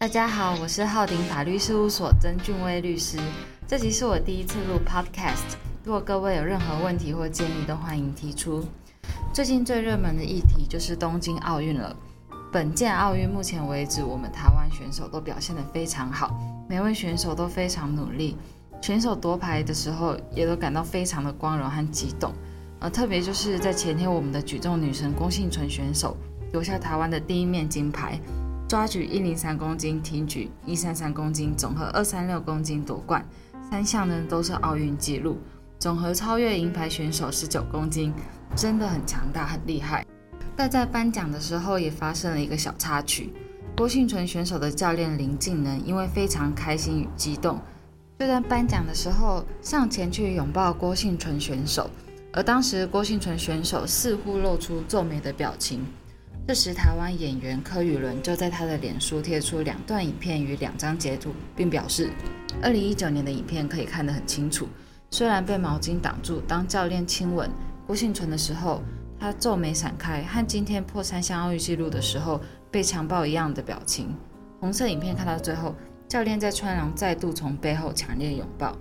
大家好，我是浩鼎法律事务所曾俊威律师。这集是我第一次录 Podcast，如果各位有任何问题或建议，都欢迎提出。最近最热门的议题就是东京奥运了。本届奥运目前为止，我们台湾选手都表现得非常好，每位选手都非常努力。选手夺牌的时候，也都感到非常的光荣和激动。而特别就是在前天，我们的举重女神龚幸存选手夺下台湾的第一面金牌。抓举一零三公斤，挺举一三三公斤，总和二三六公斤夺冠，三项呢都是奥运纪录，总和超越银牌选手十九公斤，真的很强大，很厉害。但在颁奖的时候也发生了一个小插曲，郭幸存选手的教练林敬能因为非常开心与激动，就在颁奖的时候上前去拥抱郭幸存选手，而当时郭幸存选手似乎露出皱眉的表情。这时，台湾演员柯宇伦就在他的脸书贴出两段影片与两张截图，并表示，二零一九年的影片可以看得很清楚。虽然被毛巾挡住，当教练亲吻郭幸存的时候，他皱眉闪开，和今天破三项奥运纪录的时候被强暴一样的表情。红色影片看到最后，教练在穿廊再度从背后强烈拥抱。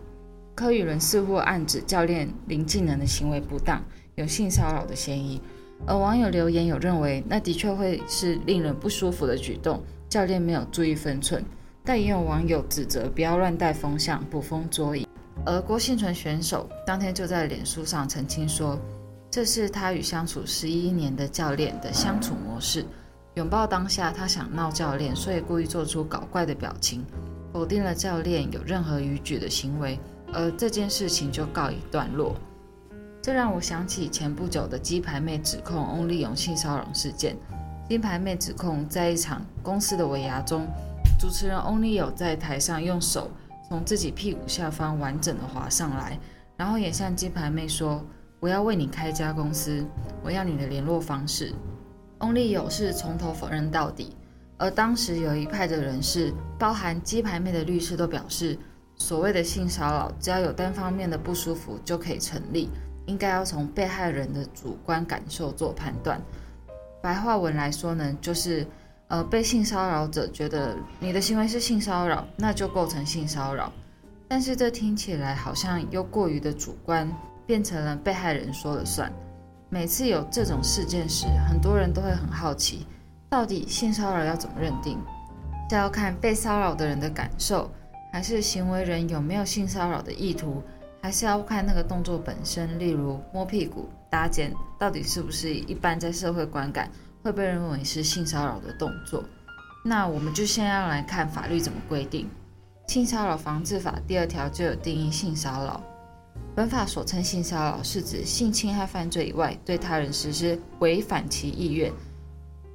柯宇伦似乎暗指教练林技能的行为不当，有性骚扰的嫌疑。而网友留言有认为，那的确会是令人不舒服的举动，教练没有注意分寸。但也有网友指责不要乱带风向，捕风捉影。而郭幸存选手当天就在脸书上澄清说，这是他与相处十一年的教练的相处模式。拥抱当下，他想闹教练，所以故意做出搞怪的表情，否定了教练有任何逾矩的行为，而这件事情就告一段落。这让我想起前不久的鸡排妹指控翁立勇性骚扰事件。鸡排妹指控在一场公司的尾牙中，主持人翁立友在台上用手从自己屁股下方完整的滑上来，然后也向鸡排妹说：“我要为你开家公司，我要你的联络方式。”翁立友是从头否认到底。而当时有一派的人士，包含鸡排妹的律师，都表示，所谓的性骚扰，只要有单方面的不舒服就可以成立。应该要从被害人的主观感受做判断。白话文来说呢，就是，呃，被性骚扰者觉得你的行为是性骚扰，那就构成性骚扰。但是这听起来好像又过于的主观，变成了被害人说了算。每次有这种事件时，很多人都会很好奇，到底性骚扰要怎么认定？是要看被骚扰的人的感受，还是行为人有没有性骚扰的意图？还是要看那个动作本身，例如摸屁股、搭肩，到底是不是一般在社会观感会被认为是性骚扰的动作？那我们就先要来看法律怎么规定。性骚扰防治法第二条就有定义性骚扰。本法所称性骚扰，是指性侵害犯罪以外，对他人实施违反其意愿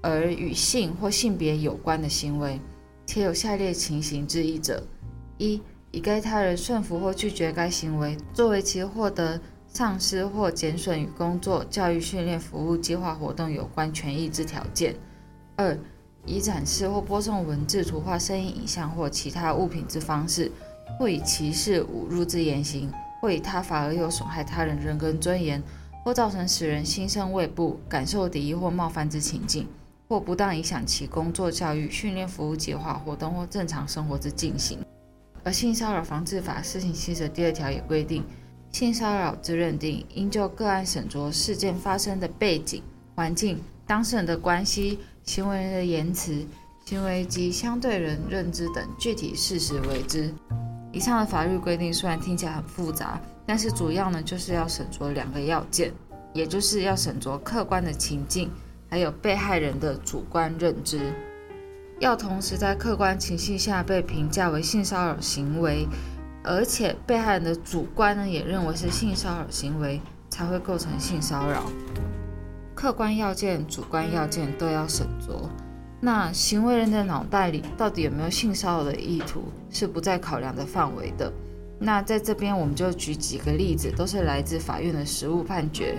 而与性或性别有关的行为，且有下列情形之一者：一。以该他人顺服或拒绝该行为作为其获得丧失或减损与工作、教育、训练、服务、计划活动有关权益之条件；二、以展示或播送文字、图画、声音、影像或其他物品之方式，或以歧视、侮辱之言行，或以他法而有损害他人人格尊严，或造成使人心生畏怖、感受敌意或冒犯之情境，或不当影响其工作、教育、训练、服务、计划活动或正常生活之进行。而性骚扰防治法施行细则第二条也规定，性骚扰之认定应就个案审酌事件发生的背景、环境、当事人的关系、行为人的言辞、行为及相对人认知等具体事实为之。以上的法律规定虽然听起来很复杂，但是主要呢就是要审酌两个要件，也就是要审酌客观的情境，还有被害人的主观认知。要同时在客观情形下被评价为性骚扰行为，而且被害人的主观呢也认为是性骚扰行为，才会构成性骚扰。客观要件、主观要件都要审酌。那行为人的脑袋里到底有没有性骚扰的意图，是不在考量的范围的。那在这边我们就举几个例子，都是来自法院的实务判决。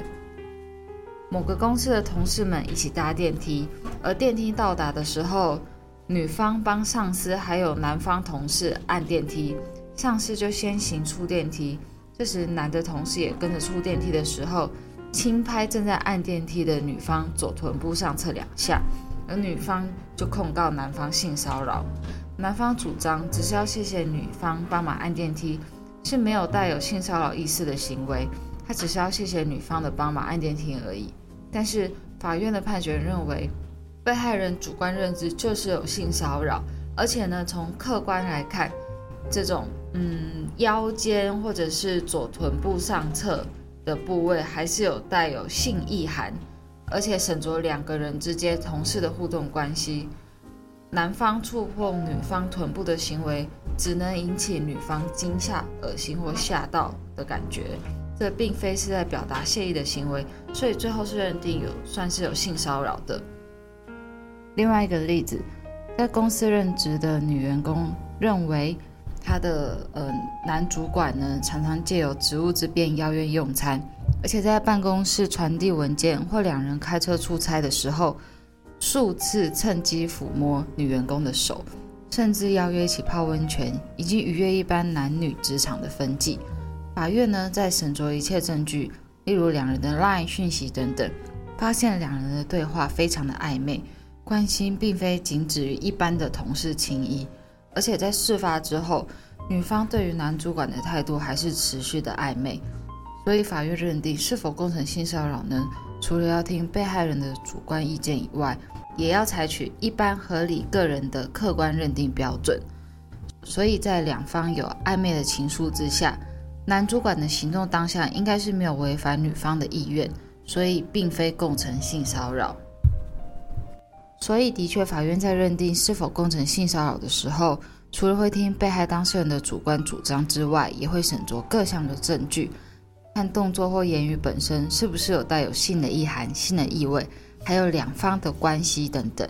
某个公司的同事们一起搭电梯，而电梯到达的时候。女方帮上司还有男方同事按电梯，上司就先行出电梯。这时，男的同事也跟着出电梯的时候，轻拍正在按电梯的女方左臀部上侧两下，而女方就控告男方性骚扰。男方主张只是要谢谢女方帮忙按电梯，是没有带有性骚扰意识的行为，他只是要谢谢女方的帮忙按电梯而已。但是法院的判决认为，被害人主观认知就是有性骚扰，而且呢，从客观来看，这种嗯腰间或者是左臀部上侧的部位还是有带有性意涵。而且审酌两个人之间同事的互动关系，男方触碰女方臀部的行为，只能引起女方惊吓、恶心或吓到的感觉，这并非是在表达谢意的行为，所以最后是认定有算是有性骚扰的。另外一个例子，在公司任职的女员工认为，她的呃男主管呢，常常借由职务之便邀约用餐。而且在办公室传递文件或两人开车出差的时候，数次趁机抚摸女员工的手，甚至邀约一起泡温泉，以及逾越一般男女职场的分际。法院呢，在审酌一切证据，例如两人的 LINE 讯息等等，发现两人的对话非常的暧昧，关心并非仅止于一般的同事情谊。而且在事发之后，女方对于男主管的态度还是持续的暧昧。所以，法院认定是否构成性骚扰呢？除了要听被害人的主观意见以外，也要采取一般合理个人的客观认定标准。所以在两方有暧昧的情愫之下，男主管的行动当下应该是没有违反女方的意愿，所以并非构成性骚扰。所以，的确，法院在认定是否构成性骚扰的时候，除了会听被害当事人的主观主张之外，也会审酌各项的证据。看动作或言语本身是不是有带有性的意涵、性的意味，还有两方的关系等等。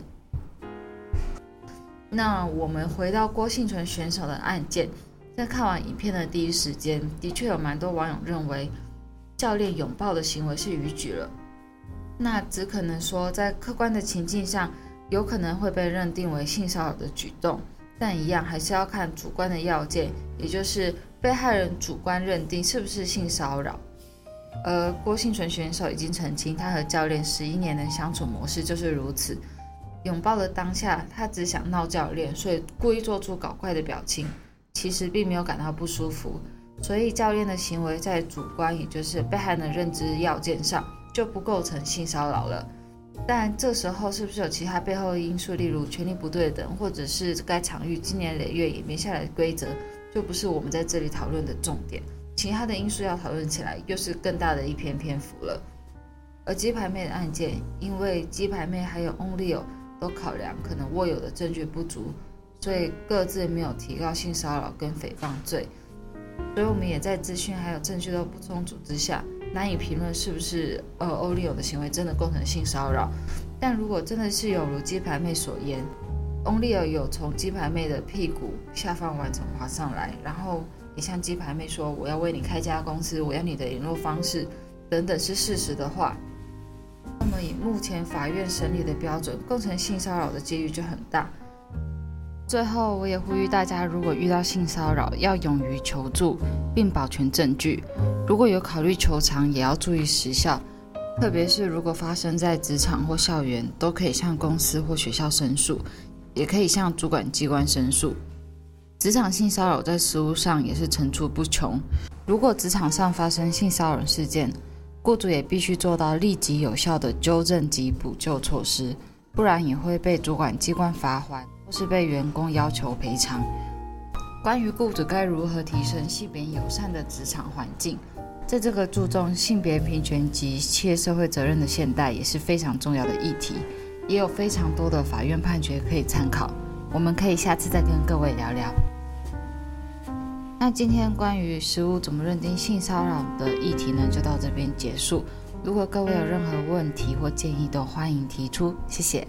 那我们回到郭幸存选手的案件，在看完影片的第一时间，的确有蛮多网友认为教练拥抱的行为是逾矩了。那只可能说，在客观的情境上，有可能会被认定为性骚扰的举动，但一样还是要看主观的要件，也就是。被害人主观认定是不是性骚扰，而郭幸存选手已经澄清，他和教练十一年的相处模式就是如此。拥抱的当下，他只想闹教练，所以故意做出搞怪的表情，其实并没有感到不舒服。所以教练的行为在主观，也就是被害人的认知要件上就不构成性骚扰了。但这时候是不是有其他背后的因素，例如权力不对等，或者是该场域经年累月演变下来的规则？就不是我们在这里讨论的重点，其他的因素要讨论起来，又是更大的一篇篇幅了。而鸡排妹的案件，因为鸡排妹还有 Only 有都考量可能握有的证据不足，所以各自没有提高性骚扰跟诽谤罪。所以我们也在资讯还有证据都不充足之下，难以评论是不是呃 Onlyo 的行为真的构成性骚扰。但如果真的是有如鸡排妹所言，欧丽尔有从鸡排妹的屁股下方完成滑上来，然后也向鸡排妹说：“我要为你开家公司，我要你的联络方式等等。”是事实的话，那么以目前法院审理的标准，构成性骚扰的几率就很大。最后，我也呼吁大家，如果遇到性骚扰，要勇于求助，并保全证据。如果有考虑求偿，也要注意时效，特别是如果发生在职场或校园，都可以向公司或学校申诉。也可以向主管机关申诉。职场性骚扰在实务上也是层出不穷。如果职场上发生性骚扰事件，雇主也必须做到立即有效的纠正及补救措施，不然也会被主管机关罚款，或是被员工要求赔偿。关于雇主该如何提升性别友善的职场环境，在这个注重性别平权及企业社会责任的现代，也是非常重要的议题。也有非常多的法院判决可以参考，我们可以下次再跟各位聊聊。那今天关于实务怎么认定性骚扰的议题呢，就到这边结束。如果各位有任何问题或建议，都欢迎提出，谢谢。